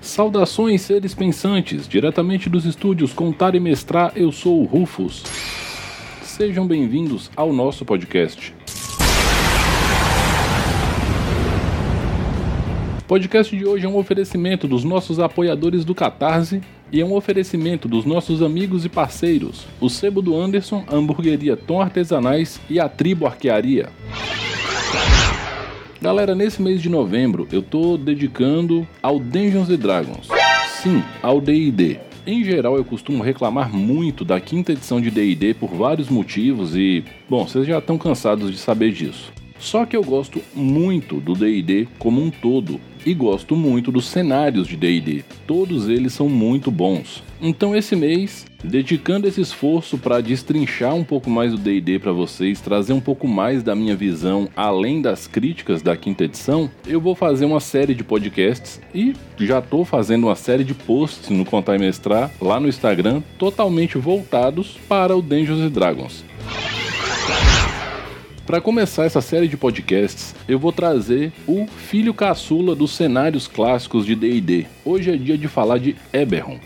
Saudações, seres pensantes, diretamente dos estúdios Contar e Mestrar, eu sou o Rufus. Sejam bem-vindos ao nosso podcast. O podcast de hoje é um oferecimento dos nossos apoiadores do Catarse e é um oferecimento dos nossos amigos e parceiros, o Sebo do Anderson, a Hamburgueria Tom Artesanais e a Tribo Arquearia. Galera, nesse mês de novembro eu tô dedicando ao Dungeons Dragons. Sim, ao D&D. Em geral, eu costumo reclamar muito da quinta edição de D&D por vários motivos e, bom, vocês já estão cansados de saber disso. Só que eu gosto muito do D&D como um todo e gosto muito dos cenários de D&D. Todos eles são muito bons. Então esse mês, dedicando esse esforço para destrinchar um pouco mais o D&D para vocês, trazer um pouco mais da minha visão além das críticas da quinta edição, eu vou fazer uma série de podcasts e já estou fazendo uma série de posts no Contar e Mestrar lá no Instagram, totalmente voltados para o Dungeons Dragons. Para começar essa série de podcasts, eu vou trazer o filho caçula dos cenários clássicos de D&D. Hoje é dia de falar de Eberron.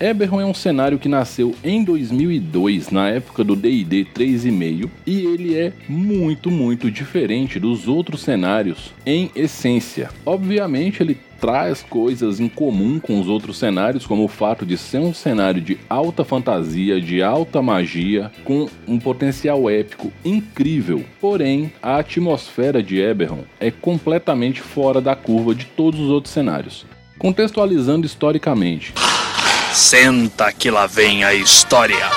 Eberron é um cenário que nasceu em 2002, na época do D&D 3.5, e ele é muito, muito diferente dos outros cenários em essência. Obviamente, ele traz coisas em comum com os outros cenários, como o fato de ser um cenário de alta fantasia, de alta magia, com um potencial épico incrível. Porém, a atmosfera de Eberron é completamente fora da curva de todos os outros cenários. Contextualizando historicamente, Senta que lá vem a história.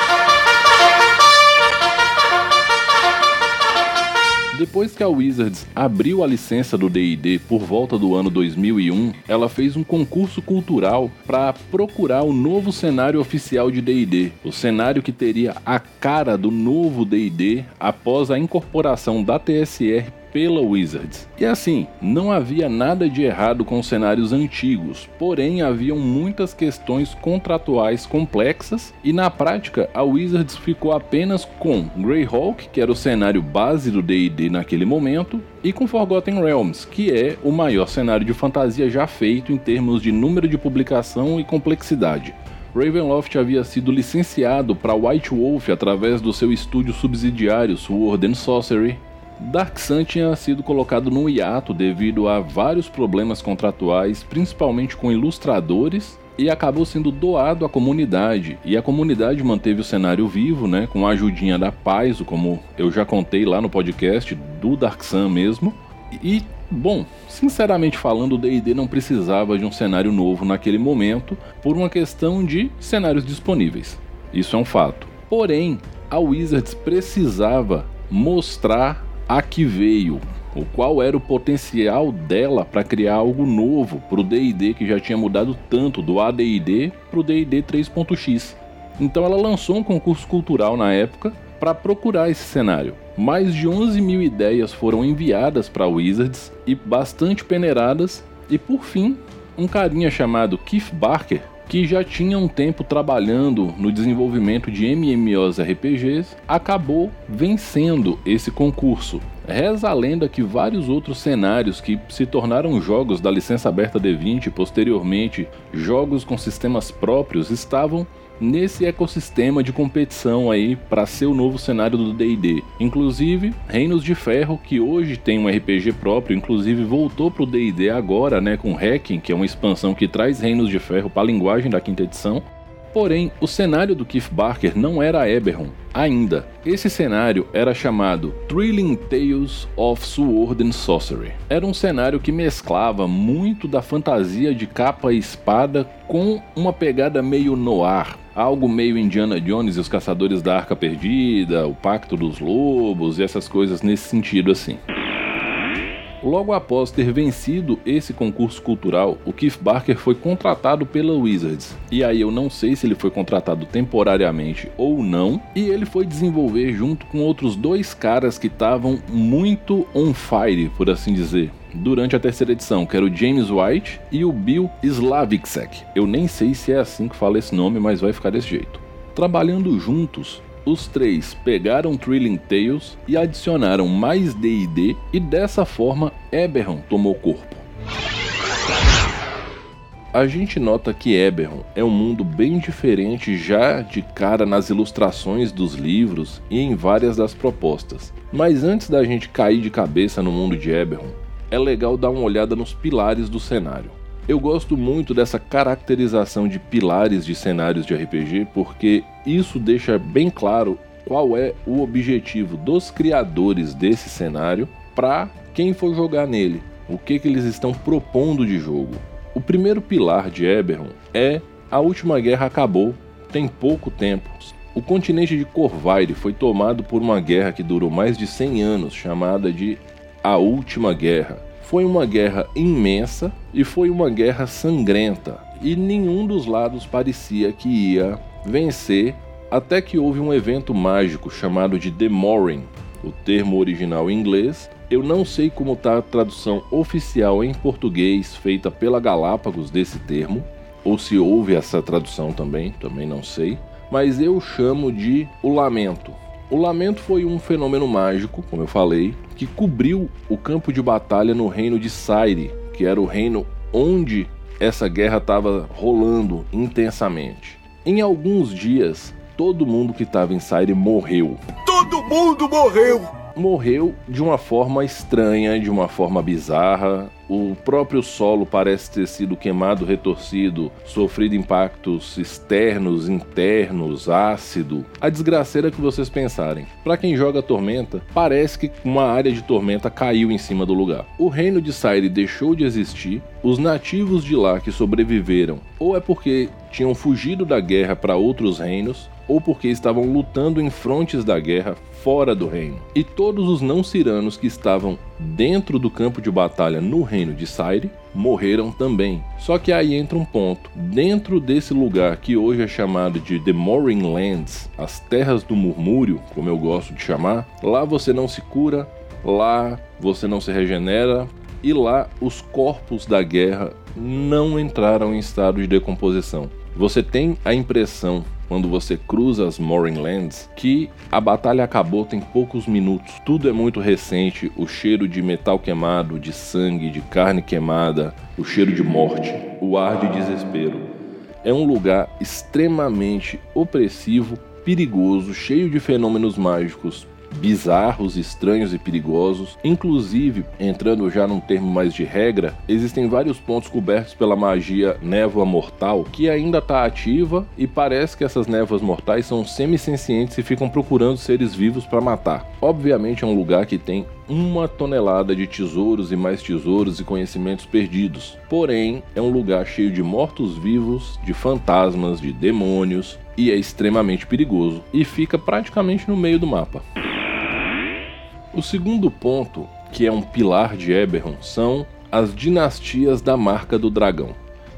Depois que a Wizards abriu a licença do D&D por volta do ano 2001, ela fez um concurso cultural para procurar o novo cenário oficial de D&D, o cenário que teria a cara do novo D&D após a incorporação da TSR pela Wizards. E assim, não havia nada de errado com os cenários antigos, porém haviam muitas questões contratuais complexas e na prática a Wizards ficou apenas com Greyhawk, que era o cenário base do D&D naquele momento, e com Forgotten Realms, que é o maior cenário de fantasia já feito em termos de número de publicação e complexidade. Ravenloft havia sido licenciado para White Wolf através do seu estúdio subsidiário Sword and Sorcery, Dark Sun tinha sido colocado no hiato devido a vários problemas contratuais, principalmente com ilustradores, e acabou sendo doado à comunidade. E a comunidade manteve o cenário vivo, né, com a ajudinha da Paizo, como eu já contei lá no podcast do Dark Sun mesmo. E, bom, sinceramente falando, o D&D não precisava de um cenário novo naquele momento por uma questão de cenários disponíveis. Isso é um fato. Porém, a Wizards precisava mostrar a que veio, o qual era o potencial dela para criar algo novo para o D&D que já tinha mudado tanto do AD&D para o D&D 3.x. Então ela lançou um concurso cultural na época para procurar esse cenário. Mais de 11 mil ideias foram enviadas para Wizards e bastante peneiradas, e por fim, um carinha chamado Keith Barker que já tinha um tempo trabalhando no desenvolvimento de MMOs RPGs, acabou vencendo esse concurso. Reza a lenda que vários outros cenários que se tornaram jogos da licença aberta D20 e posteriormente jogos com sistemas próprios estavam nesse ecossistema de competição aí para ser o novo cenário do D&D. Inclusive, Reinos de Ferro, que hoje tem um RPG próprio, inclusive voltou pro D&D agora, né, com Hacking, que é uma expansão que traz Reinos de Ferro para a linguagem da quinta edição. Porém, o cenário do Keith Barker não era Eberron ainda. Esse cenário era chamado Thrilling Tales of Sword and Sorcery. Era um cenário que mesclava muito da fantasia de capa e espada com uma pegada meio noir, algo meio Indiana Jones e os Caçadores da Arca Perdida, o Pacto dos Lobos e essas coisas nesse sentido assim. Logo após ter vencido esse concurso cultural, o Keith Barker foi contratado pela Wizards. E aí eu não sei se ele foi contratado temporariamente ou não, e ele foi desenvolver junto com outros dois caras que estavam muito on fire, por assim dizer durante a terceira edição, que era o James White e o Bill Slavicsek. Eu nem sei se é assim que fala esse nome, mas vai ficar desse jeito. Trabalhando juntos, os três pegaram Thrilling Tales e adicionaram mais D&D e dessa forma Eberron tomou corpo. A gente nota que Eberron é um mundo bem diferente já de cara nas ilustrações dos livros e em várias das propostas. Mas antes da gente cair de cabeça no mundo de Eberron, é legal dar uma olhada nos pilares do cenário. Eu gosto muito dessa caracterização de pilares de cenários de RPG porque isso deixa bem claro qual é o objetivo dos criadores desse cenário para quem for jogar nele, o que, que eles estão propondo de jogo. O primeiro pilar de Eberron é a última guerra acabou, tem pouco tempo. O continente de Corvair foi tomado por uma guerra que durou mais de 100 anos, chamada de a Última Guerra. Foi uma guerra imensa e foi uma guerra sangrenta, e nenhum dos lados parecia que ia vencer até que houve um evento mágico chamado de The Morin, o termo original em inglês. Eu não sei como está a tradução oficial em português feita pela Galápagos desse termo, ou se houve essa tradução também, também não sei, mas eu chamo de o lamento. O lamento foi um fenômeno mágico, como eu falei, que cobriu o campo de batalha no reino de Saire, que era o reino onde essa guerra estava rolando intensamente. Em alguns dias, todo mundo que estava em Saire morreu. Todo mundo morreu! Morreu de uma forma estranha, de uma forma bizarra. O próprio solo parece ter sido queimado, retorcido, sofrido impactos externos, internos, ácido. A desgraceira que vocês pensarem. Para quem joga Tormenta, parece que uma área de Tormenta caiu em cima do lugar. O reino de Saire deixou de existir. Os nativos de lá que sobreviveram, ou é porque tinham fugido da guerra para outros reinos, ou porque estavam lutando em frontes da guerra fora do reino. E todos os não-ciranos que estavam dentro do campo de batalha no reino de Saire morreram também. Só que aí entra um ponto. Dentro desse lugar que hoje é chamado de The Morin Lands, as terras do murmúrio, como eu gosto de chamar, lá você não se cura, lá você não se regenera, e lá os corpos da guerra não entraram em estado de decomposição. Você tem a impressão quando você cruza as Lands, que a batalha acabou tem poucos minutos. Tudo é muito recente, o cheiro de metal queimado, de sangue, de carne queimada, o cheiro de morte, o ar de desespero. É um lugar extremamente opressivo, perigoso, cheio de fenômenos mágicos, bizarros, estranhos e perigosos. Inclusive, entrando já num termo mais de regra, existem vários pontos cobertos pela magia névoa mortal que ainda está ativa e parece que essas névoas mortais são semi-sencientes e ficam procurando seres vivos para matar. Obviamente é um lugar que tem uma tonelada de tesouros e mais tesouros e conhecimentos perdidos. Porém, é um lugar cheio de mortos-vivos, de fantasmas, de demônios e é extremamente perigoso e fica praticamente no meio do mapa. O segundo ponto, que é um pilar de Eberron, são as dinastias da marca do dragão.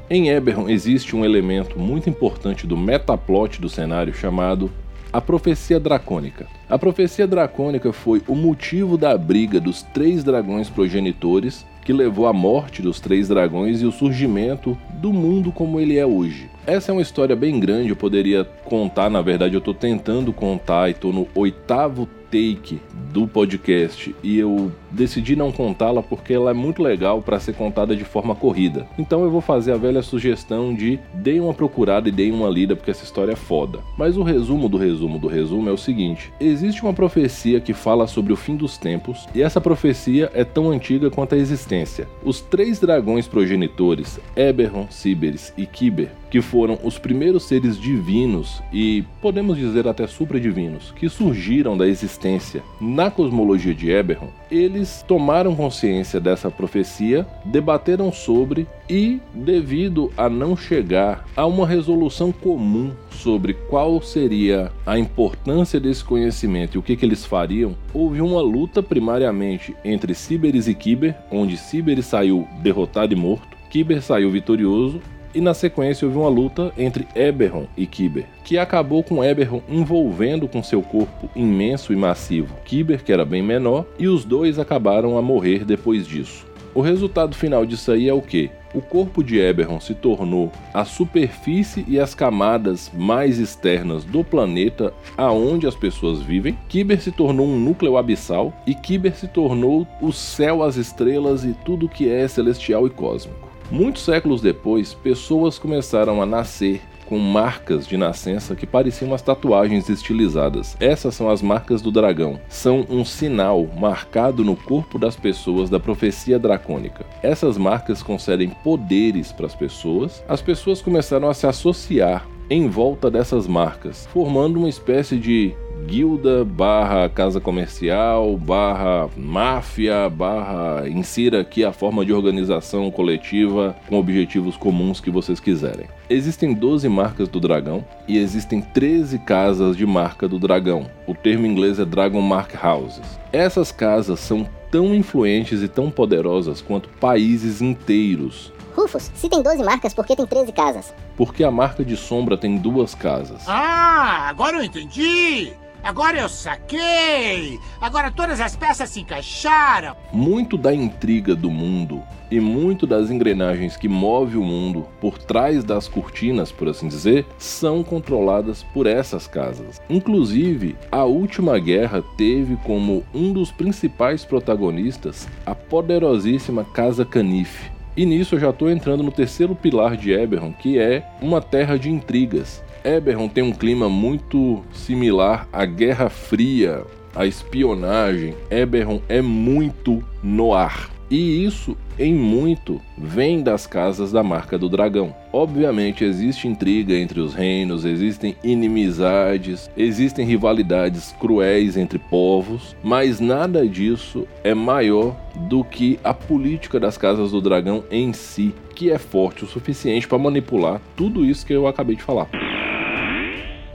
Em Eberron existe um elemento muito importante do metaplot do cenário chamado a profecia dracônica. A profecia dracônica foi o motivo da briga dos três dragões progenitores que levou à morte dos três dragões e o surgimento do mundo como ele é hoje. Essa é uma história bem grande, eu poderia contar, na verdade eu estou tentando contar e estou no oitavo take do podcast. E eu decidi não contá-la porque ela é muito legal para ser contada de forma corrida. Então eu vou fazer a velha sugestão de deem uma procurada e deem uma lida porque essa história é foda. Mas o resumo do resumo do resumo é o seguinte: existe uma profecia que fala sobre o fim dos tempos e essa profecia é tão antiga quanto a existência. Os três dragões progenitores, Eberron, Siberis e Kiber, que foram os primeiros seres divinos e podemos dizer até supradivinos que surgiram da existência na cosmologia de Eberron, eles tomaram consciência dessa profecia, debateram sobre e, devido a não chegar a uma resolução comum sobre qual seria a importância desse conhecimento e o que, que eles fariam, houve uma luta primariamente entre Siberis e Kiber, onde Siberis saiu derrotado e morto, Kiber saiu vitorioso e na sequência houve uma luta entre Eberron e Kiber, que acabou com Eberron envolvendo com seu corpo imenso e massivo Kiber, que era bem menor, e os dois acabaram a morrer depois disso. O resultado final disso aí é o que? O corpo de Eberron se tornou a superfície e as camadas mais externas do planeta aonde as pessoas vivem. Kiber se tornou um núcleo abissal e Kiber se tornou o céu, as estrelas e tudo que é celestial e cósmico. Muitos séculos depois, pessoas começaram a nascer com marcas de nascença que pareciam umas tatuagens estilizadas. Essas são as marcas do dragão. São um sinal marcado no corpo das pessoas da profecia dracônica. Essas marcas concedem poderes para as pessoas. As pessoas começaram a se associar em volta dessas marcas, formando uma espécie de guilda barra casa comercial barra máfia barra insira aqui a forma de organização coletiva com objetivos comuns que vocês quiserem. Existem 12 marcas do dragão e existem 13 casas de marca do dragão. O termo em inglês é Dragon Mark Houses. Essas casas são tão influentes e tão poderosas quanto países inteiros Rufus, se tem 12 marcas, por que tem 13 casas? Porque a marca de sombra tem duas casas. Ah, agora eu entendi! Agora eu saquei! Agora todas as peças se encaixaram! Muito da intriga do mundo e muito das engrenagens que move o mundo por trás das cortinas, por assim dizer, são controladas por essas casas. Inclusive, a última guerra teve como um dos principais protagonistas a poderosíssima Casa Canife. E nisso eu já estou entrando no terceiro pilar de Eberron, que é uma terra de intrigas. Eberron tem um clima muito similar à Guerra Fria, à espionagem. Eberron é muito no ar. E isso, em muito, vem das casas da marca do dragão. Obviamente, existe intriga entre os reinos, existem inimizades, existem rivalidades cruéis entre povos, mas nada disso é maior do que a política das casas do dragão em si, que é forte o suficiente para manipular tudo isso que eu acabei de falar.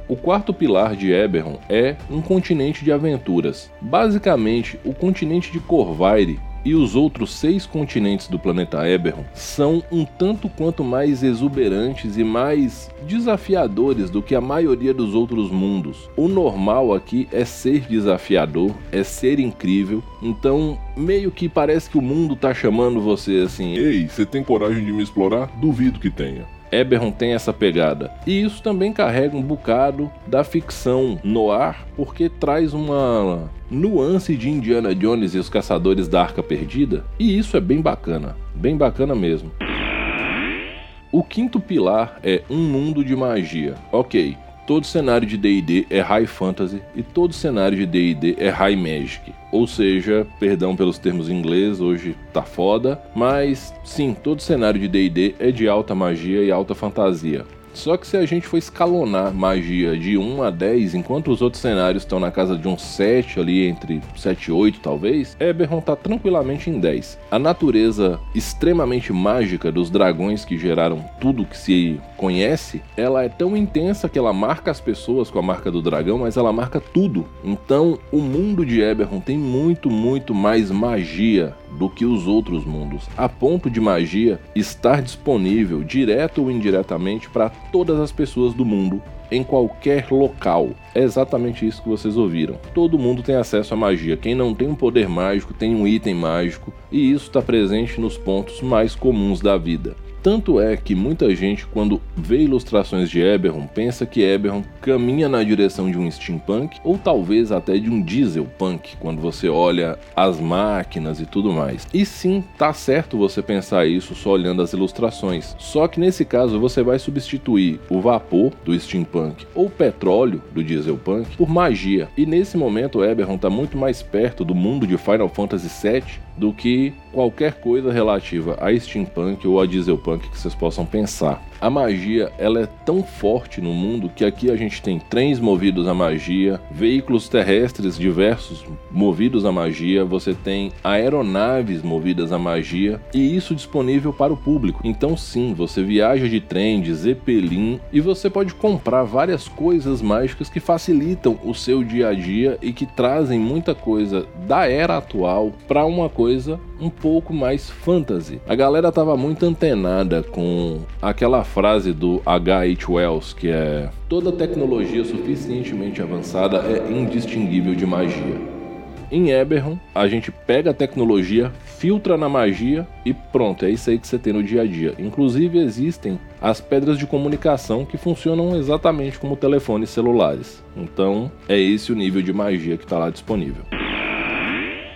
O quarto pilar de Eberron é um continente de aventuras. Basicamente, o continente de Corvaire e os outros seis continentes do planeta Eberron são um tanto quanto mais exuberantes e mais desafiadores do que a maioria dos outros mundos. O normal aqui é ser desafiador, é ser incrível, então meio que parece que o mundo tá chamando você assim: Ei, você tem coragem de me explorar? Duvido que tenha. Eberron tem essa pegada. E isso também carrega um bocado da ficção no ar, porque traz uma nuance de Indiana Jones e os Caçadores da Arca Perdida, e isso é bem bacana, bem bacana mesmo. O quinto pilar é um mundo de magia. Ok, todo cenário de D&D é High Fantasy e todo cenário de D&D é High Magic. Ou seja, perdão pelos termos em inglês, hoje tá foda, mas sim, todo cenário de D&D é de alta magia e alta fantasia. Só que se a gente for escalonar magia de 1 a 10, enquanto os outros cenários estão na casa de um 7 ali, entre 7 e 8 talvez, Eberron tá tranquilamente em 10. A natureza extremamente mágica dos dragões que geraram tudo que se conhece, ela é tão intensa que ela marca as pessoas com a marca do dragão, mas ela marca tudo. Então, o mundo de Eberron tem muito, muito mais magia do que os outros mundos, a ponto de magia estar disponível direto ou indiretamente para todas as pessoas do mundo em qualquer local. É exatamente isso que vocês ouviram. Todo mundo tem acesso à magia. Quem não tem um poder mágico tem um item mágico, e isso está presente nos pontos mais comuns da vida. Tanto é que muita gente, quando vê ilustrações de Eberron, pensa que Eberron caminha na direção de um steampunk ou talvez até de um dieselpunk, quando você olha as máquinas e tudo mais. E sim, tá certo você pensar isso só olhando as ilustrações. Só que nesse caso você vai substituir o vapor do steampunk ou petróleo do dieselpunk por magia. E nesse momento Eberron está muito mais perto do mundo de Final Fantasy VII do que qualquer coisa relativa a steampunk ou a dieselpunk que vocês possam pensar. A magia ela é tão forte no mundo que aqui a gente tem trens movidos a magia, veículos terrestres diversos movidos a magia, você tem aeronaves movidas a magia e isso disponível para o público. Então sim, você viaja de trem, de zeppelin e você pode comprar várias coisas mágicas que facilitam o seu dia a dia e que trazem muita coisa da era atual para uma coisa um pouco mais fantasy. A galera tava muito antenada com aquela frase do H.H. Wells que é: toda tecnologia suficientemente avançada é indistinguível de magia. em Eberron, a gente pega a tecnologia, filtra na magia e pronto, é isso aí que você tem no dia a dia. Inclusive existem as pedras de comunicação que funcionam exatamente como telefones celulares. Então, é esse o nível de magia que está lá disponível.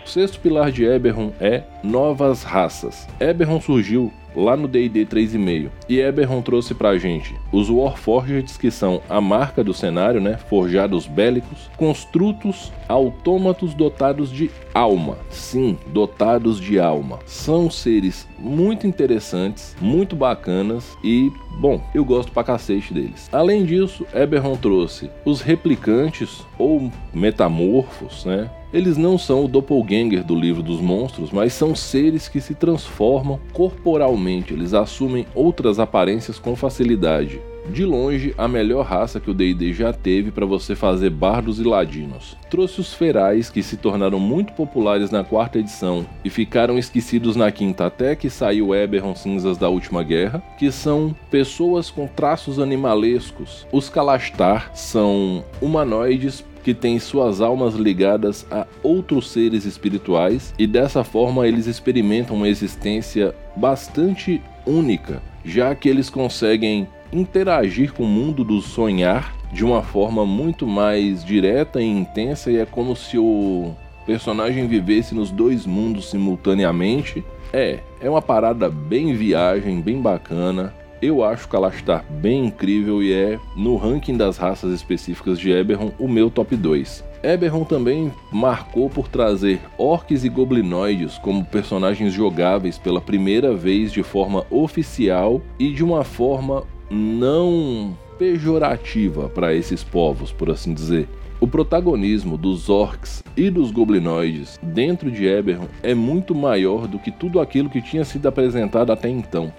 O sexto pilar de Eberron é novas raças. Eberron surgiu lá no D&D 3.5 e Eberron trouxe pra gente os Warforged, que são a marca do cenário, né, forjados bélicos, construtos autômatos dotados de alma. Sim, dotados de alma. São seres muito interessantes, muito bacanas e, bom, eu gosto pra cacete deles. Além disso, Eberron trouxe os replicantes ou metamorfos, né? Eles não são o doppelganger do livro dos monstros, mas são seres que se transformam corporalmente, eles assumem outras aparências com facilidade. De longe, a melhor raça que o D&D já teve para você fazer bardos e ladinos. Trouxe os ferais, que se tornaram muito populares na quarta edição e ficaram esquecidos na quinta até que saiu Eberron Cinzas da Última Guerra, que são pessoas com traços animalescos. Os Kalastar são humanoides que têm suas almas ligadas a outros seres espirituais e dessa forma eles experimentam uma existência bastante única, já que eles conseguem interagir com o mundo do sonhar de uma forma muito mais direta e intensa e é como se o personagem vivesse nos dois mundos simultaneamente. É, é uma parada bem viagem, bem bacana. Eu acho Kalastar bem incrível e é, no ranking das raças específicas de Eberron, o meu top 2. Eberron também marcou por trazer orcs e goblinoides como personagens jogáveis pela primeira vez de forma oficial e de uma forma não pejorativa para esses povos, por assim dizer. O protagonismo dos orcs e dos goblinoides dentro de Eberron é muito maior do que tudo aquilo que tinha sido apresentado até então.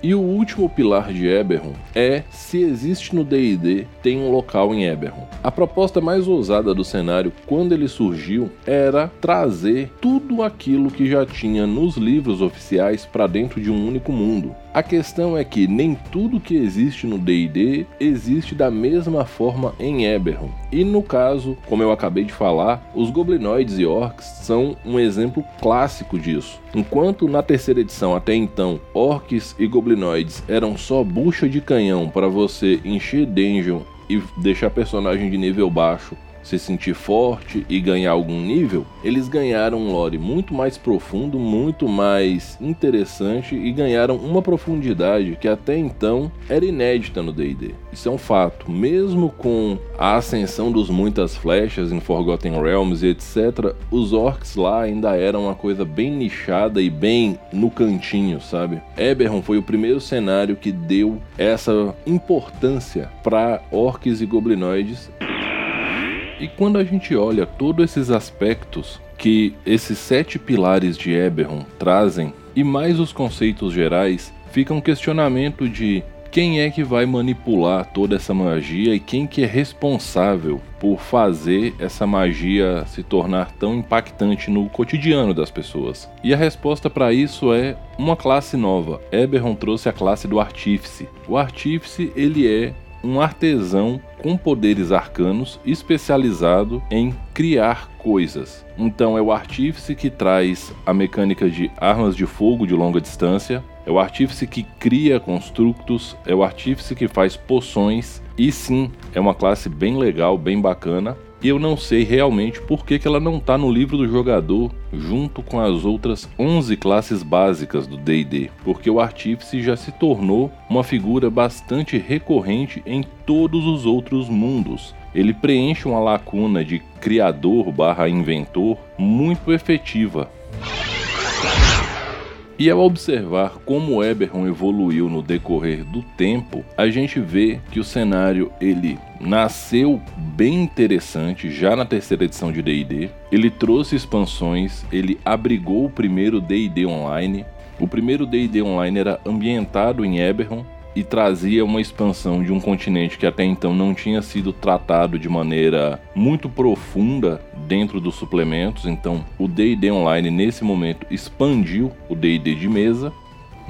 E o último pilar de Eberron é se existe no D&D tem um local em Eberron. A proposta mais ousada do cenário quando ele surgiu era trazer tudo aquilo que já tinha nos livros oficiais para dentro de um único mundo. A questão é que nem tudo que existe no D&D existe da mesma forma em Eberron. E no caso, como eu acabei de falar, os goblinoides e orcs são um exemplo clássico disso. Enquanto na terceira edição até então, orcs e goblinoides eram só bucha de canhão para você encher dungeon e deixar personagem de nível baixo se sentir forte e ganhar algum nível, eles ganharam um lore muito mais profundo, muito mais interessante e ganharam uma profundidade que até então era inédita no D&D. Isso é um fato. Mesmo com a ascensão dos muitas flechas em Forgotten Realms e etc, os orcs lá ainda eram uma coisa bem nichada e bem no cantinho, sabe? Eberron foi o primeiro cenário que deu essa importância para orcs e goblinoides e quando a gente olha todos esses aspectos que esses sete pilares de Eberron trazem, e mais os conceitos gerais, fica um questionamento de quem é que vai manipular toda essa magia e quem que é responsável por fazer essa magia se tornar tão impactante no cotidiano das pessoas. E a resposta para isso é uma classe nova. Eberron trouxe a classe do artífice. O artífice ele é um artesão com poderes arcanos especializado em criar coisas. Então é o artífice que traz a mecânica de armas de fogo de longa distância, é o artífice que cria construtos, é o artífice que faz poções e sim, é uma classe bem legal, bem bacana eu não sei realmente por que, que ela não está no livro do jogador junto com as outras 11 classes básicas do D&D, porque o artífice já se tornou uma figura bastante recorrente em todos os outros mundos. Ele preenche uma lacuna de criador/inventor muito efetiva. E ao observar como Eberron evoluiu no decorrer do tempo, a gente vê que o cenário ele nasceu bem interessante já na terceira edição de D&D. Ele trouxe expansões, ele abrigou o primeiro D&D online. O primeiro D&D online era ambientado em Eberron e trazia uma expansão de um continente que até então não tinha sido tratado de maneira muito profunda dentro dos suplementos. Então, o D&D online nesse momento expandiu o D&D de mesa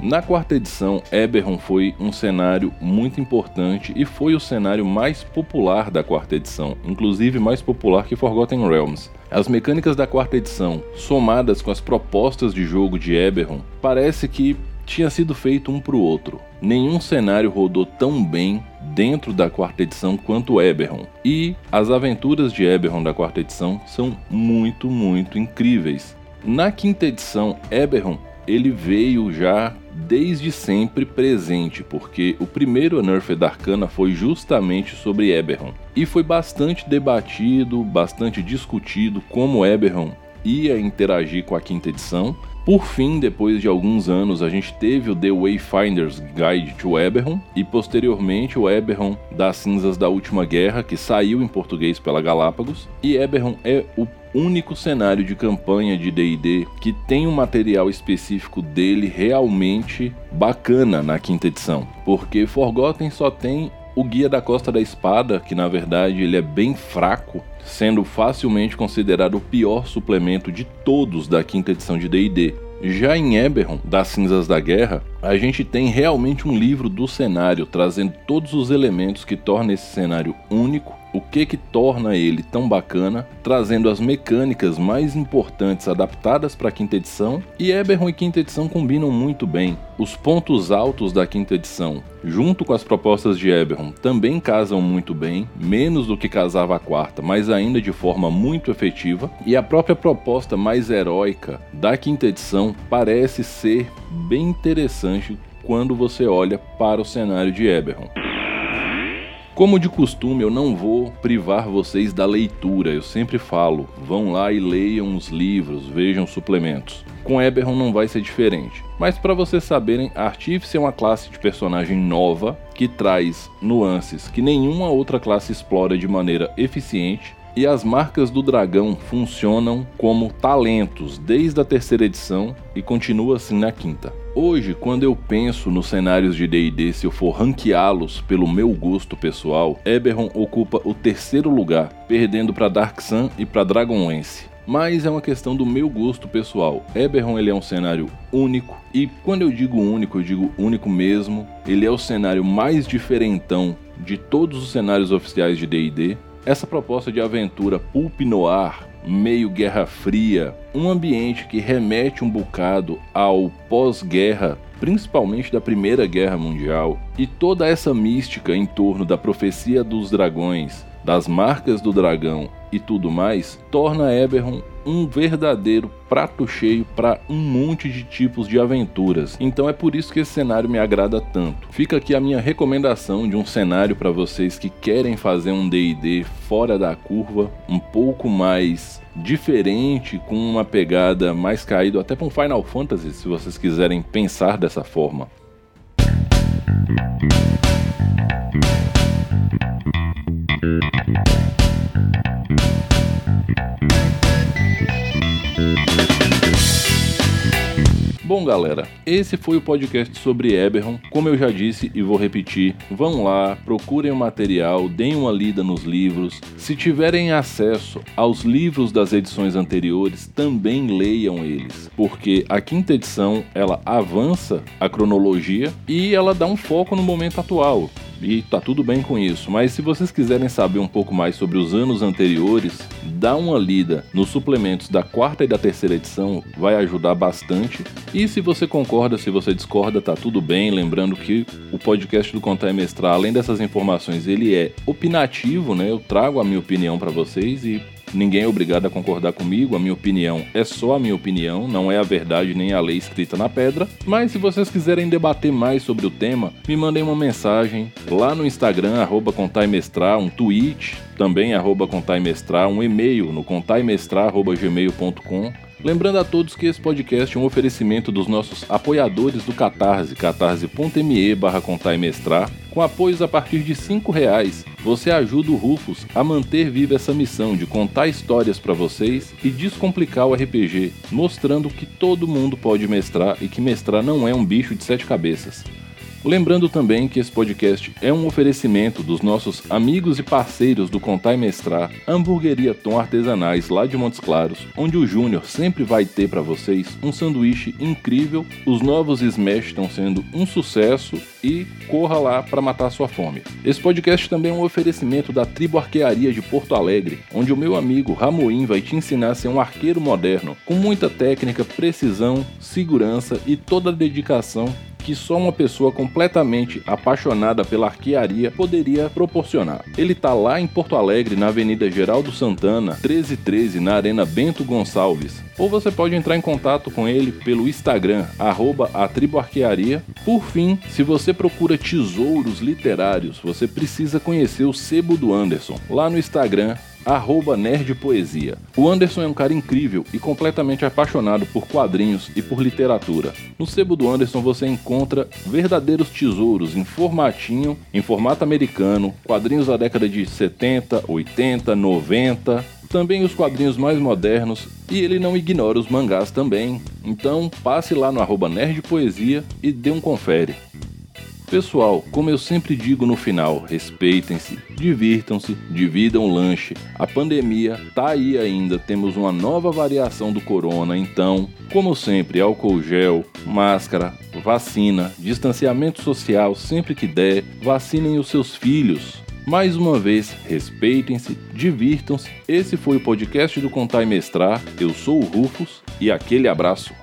Na quarta edição, Eberron foi um cenário muito importante e foi o cenário mais popular da quarta edição, inclusive mais popular que Forgotten Realms. As mecânicas da quarta edição, somadas com as propostas de jogo de Eberron, parece que tinha sido feito um para o outro. Nenhum cenário rodou tão bem dentro da quarta edição quanto Eberron. E as aventuras de Eberron da quarta edição são muito, muito incríveis. Na quinta edição, Eberron ele veio já desde sempre presente, porque o primeiro Unearthed Arcana foi justamente sobre Eberron. E foi bastante debatido, bastante discutido como Eberron ia interagir com a quinta edição. Por fim, depois de alguns anos, a gente teve o The Wayfinder's Guide to Eberron e posteriormente o Eberron das Cinzas da Última Guerra, que saiu em português pela Galápagos. E Eberron é o único cenário de campanha de D&D que tem um material específico dele realmente bacana na quinta edição, porque Forgotten só tem o Guia da Costa da Espada, que na verdade ele é bem fraco, sendo facilmente considerado o pior suplemento de todos da quinta edição de D&D. Já em Eberron, das Cinzas da Guerra, a gente tem realmente um livro do cenário, trazendo todos os elementos que tornam esse cenário único o que que torna ele tão bacana, trazendo as mecânicas mais importantes adaptadas para a quinta edição, e Eberron e quinta edição combinam muito bem. Os pontos altos da quinta edição, junto com as propostas de Eberron, também casam muito bem, menos do que casava a quarta, mas ainda de forma muito efetiva, e a própria proposta mais heróica da quinta edição parece ser bem interessante quando você olha para o cenário de Eberron. Como de costume, eu não vou privar vocês da leitura, eu sempre falo, vão lá e leiam os livros, vejam suplementos. Com Eberron não vai ser diferente. Mas para vocês saberem, Artífice é uma classe de personagem nova que traz nuances que nenhuma outra classe explora de maneira eficiente e as marcas do dragão funcionam como talentos desde a terceira edição e continua assim na quinta. Hoje, quando eu penso nos cenários de D&D, se eu for ranqueá-los pelo meu gosto pessoal, Eberron ocupa o terceiro lugar, perdendo para Dark Sun e para Dragonlance. Mas é uma questão do meu gosto pessoal. Eberron ele é um cenário único e quando eu digo único, eu digo único mesmo. Ele é o cenário mais diferentão de todos os cenários oficiais de D&D. Essa proposta de aventura pulp noir meio Guerra Fria, um ambiente que remete um bocado ao pós-guerra, principalmente da Primeira Guerra Mundial, e toda essa mística em torno da profecia dos dragões, das marcas do dragão e tudo mais, torna Eberron um verdadeiro prato cheio para um monte de tipos de aventuras. Então é por isso que esse cenário me agrada tanto. Fica aqui a minha recomendação de um cenário para vocês que querem fazer um D&D fora da curva, um pouco mais diferente, com uma pegada mais caído até para um Final Fantasy, se vocês quiserem pensar dessa forma. Bom, galera, esse foi o podcast sobre Eberron. Como eu já disse e vou repetir, vão lá, procurem o material, deem uma lida nos livros. Se tiverem acesso aos livros das edições anteriores, também leiam eles, porque a quinta edição ela avança a cronologia e ela dá um foco no momento atual e tá tudo bem com isso. Mas se vocês quiserem saber um pouco mais sobre os anos anteriores, dá uma lida nos suplementos da quarta e da terceira edição, vai ajudar bastante. E se você concorda, se você discorda, tá tudo bem. Lembrando que o podcast do Contar e Mestrar, além dessas informações, ele é opinativo, né? Eu trago a minha opinião para vocês e Ninguém é obrigado a concordar comigo, a minha opinião é só a minha opinião, não é a verdade nem a lei escrita na pedra. Mas se vocês quiserem debater mais sobre o tema, me mandem uma mensagem lá no Instagram, arroba contaimestrar, um tweet, também arroba contaimestrar, um e-mail no contaimestrar.gmail.com Lembrando a todos que esse podcast é um oferecimento dos nossos apoiadores do Catarse, catarse.me barra. Com apoios a partir de R$ reais, você ajuda o Rufus a manter viva essa missão de contar histórias para vocês e descomplicar o RPG, mostrando que todo mundo pode mestrar e que mestrar não é um bicho de sete cabeças. Lembrando também que esse podcast é um oferecimento dos nossos amigos e parceiros do Contar e Mestrar, Hamburgueria Tom Artesanais lá de Montes Claros, onde o Júnior sempre vai ter para vocês um sanduíche incrível. Os novos Smash estão sendo um sucesso e corra lá para matar sua fome. Esse podcast também é um oferecimento da Tribo Arquearia de Porto Alegre, onde o meu amigo Ramoim vai te ensinar a ser um arqueiro moderno, com muita técnica, precisão, segurança e toda a dedicação que só uma pessoa completamente apaixonada pela arquearia poderia proporcionar. Ele está lá em Porto Alegre, na Avenida Geraldo Santana, 1313, na Arena Bento Gonçalves. Ou você pode entrar em contato com ele pelo Instagram, arroba. Por fim, se você procura tesouros literários, você precisa conhecer o Sebo do Anderson. Lá no Instagram, arroba nerdpoesia. O Anderson é um cara incrível e completamente apaixonado por quadrinhos e por literatura. No sebo do Anderson você encontra verdadeiros tesouros em formatinho, em formato americano, quadrinhos da década de 70, 80, 90, também os quadrinhos mais modernos e ele não ignora os mangás também. Então passe lá no arroba nerdpoesia e dê um confere. Pessoal, como eu sempre digo no final, respeitem-se, divirtam-se, dividam o lanche. A pandemia tá aí ainda, temos uma nova variação do corona, então, como sempre, álcool gel, máscara, vacina, distanciamento social sempre que der, vacinem os seus filhos. Mais uma vez, respeitem-se, divirtam-se. Esse foi o podcast do Contar e Mestrar. Eu sou o Rufus e aquele abraço.